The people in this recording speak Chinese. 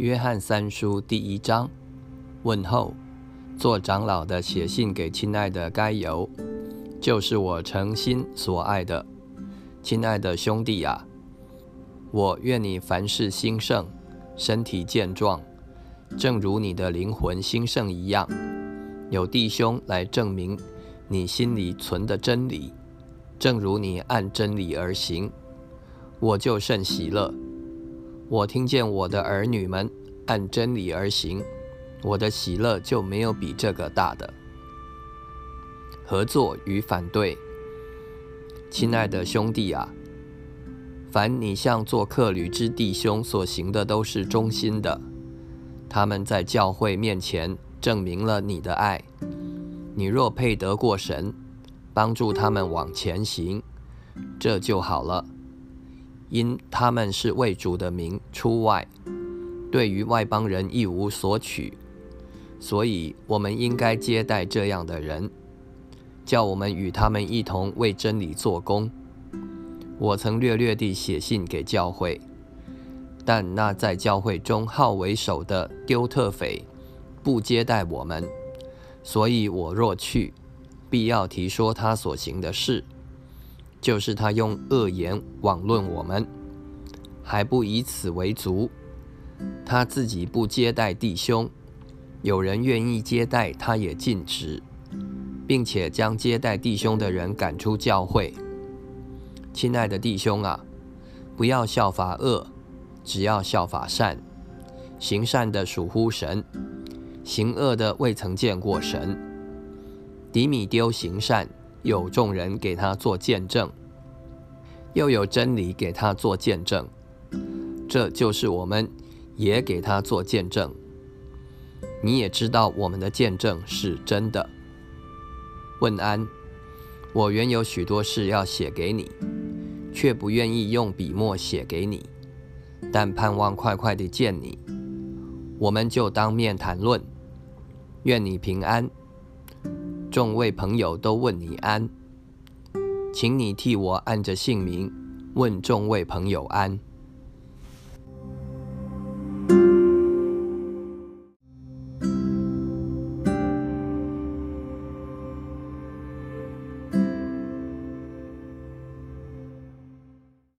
约翰三书第一章问候，做长老的写信给亲爱的该由，就是我诚心所爱的，亲爱的兄弟啊，我愿你凡事兴盛，身体健壮，正如你的灵魂兴盛一样。有弟兄来证明你心里存的真理，正如你按真理而行，我就甚喜乐。我听见我的儿女们按真理而行，我的喜乐就没有比这个大的。合作与反对，亲爱的兄弟啊，凡你向做客旅之弟兄所行的，都是忠心的。他们在教会面前证明了你的爱。你若配得过神，帮助他们往前行，这就好了。因他们是为主的名出外，对于外邦人一无所取，所以我们应该接待这样的人，叫我们与他们一同为真理做工。我曾略略地写信给教会，但那在教会中好为首的丢特匪不接待我们，所以我若去，必要提说他所行的事。就是他用恶言妄论我们，还不以此为足，他自己不接待弟兄，有人愿意接待，他也禁止，并且将接待弟兄的人赶出教会。亲爱的弟兄啊，不要效法恶，只要效法善。行善的属乎神，行恶的未曾见过神。迪米丢行善。有众人给他做见证，又有真理给他做见证，这就是我们也给他做见证。你也知道我们的见证是真的。问安，我原有许多事要写给你，却不愿意用笔墨写给你，但盼望快快地见你，我们就当面谈论。愿你平安。众位朋友都问你安，请你替我按着姓名问众位朋友安。